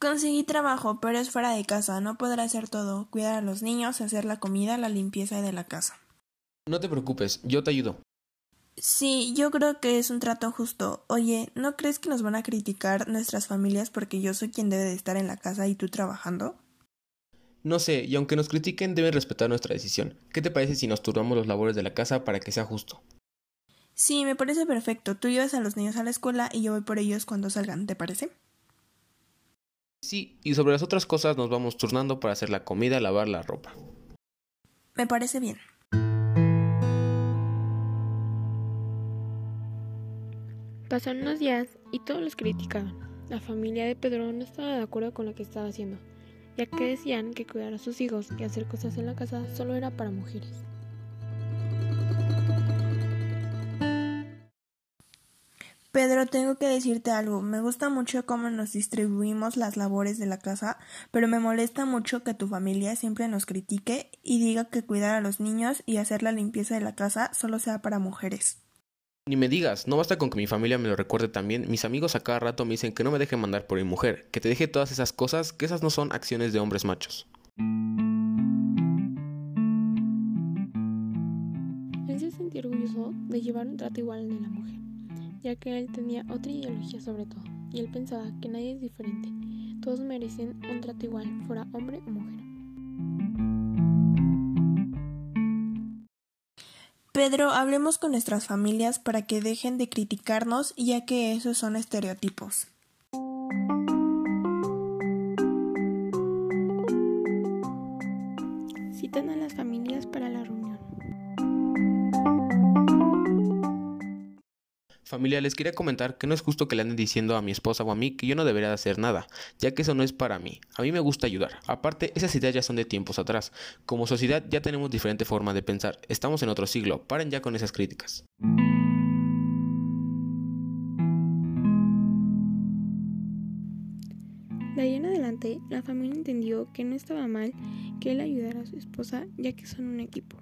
Conseguí trabajo, pero es fuera de casa. No podré hacer todo. Cuidar a los niños, hacer la comida, la limpieza de la casa. No te preocupes, yo te ayudo. Sí, yo creo que es un trato justo. Oye, ¿no crees que nos van a criticar nuestras familias porque yo soy quien debe de estar en la casa y tú trabajando? No sé, y aunque nos critiquen, deben respetar nuestra decisión. ¿Qué te parece si nos turbamos los labores de la casa para que sea justo? Sí, me parece perfecto. Tú llevas a los niños a la escuela y yo voy por ellos cuando salgan, ¿te parece? Sí, y sobre las otras cosas nos vamos turnando para hacer la comida, lavar la ropa. Me parece bien. Pasaron unos días y todos los criticaban. La familia de Pedro no estaba de acuerdo con lo que estaba haciendo, ya que decían que cuidar a sus hijos y hacer cosas en la casa solo era para mujeres. Pedro, tengo que decirte algo. Me gusta mucho cómo nos distribuimos las labores de la casa, pero me molesta mucho que tu familia siempre nos critique y diga que cuidar a los niños y hacer la limpieza de la casa solo sea para mujeres. Ni me digas, no basta con que mi familia me lo recuerde también, mis amigos a cada rato me dicen que no me deje mandar por mi mujer, que te deje todas esas cosas, que esas no son acciones de hombres machos. Él se sentía orgulloso de llevar un trato igual al de la mujer ya que él tenía otra ideología sobre todo, y él pensaba que nadie es diferente, todos merecen un trato igual, fuera hombre o mujer. Pedro, hablemos con nuestras familias para que dejen de criticarnos, ya que esos son estereotipos. Citan a las familias para la reunión. Familia, les quería comentar que no es justo que le anden diciendo a mi esposa o a mí que yo no debería hacer nada, ya que eso no es para mí. A mí me gusta ayudar. Aparte, esas ideas ya son de tiempos atrás. Como sociedad ya tenemos diferente forma de pensar. Estamos en otro siglo. Paren ya con esas críticas. De ahí en adelante, la familia entendió que no estaba mal que él ayudara a su esposa, ya que son un equipo.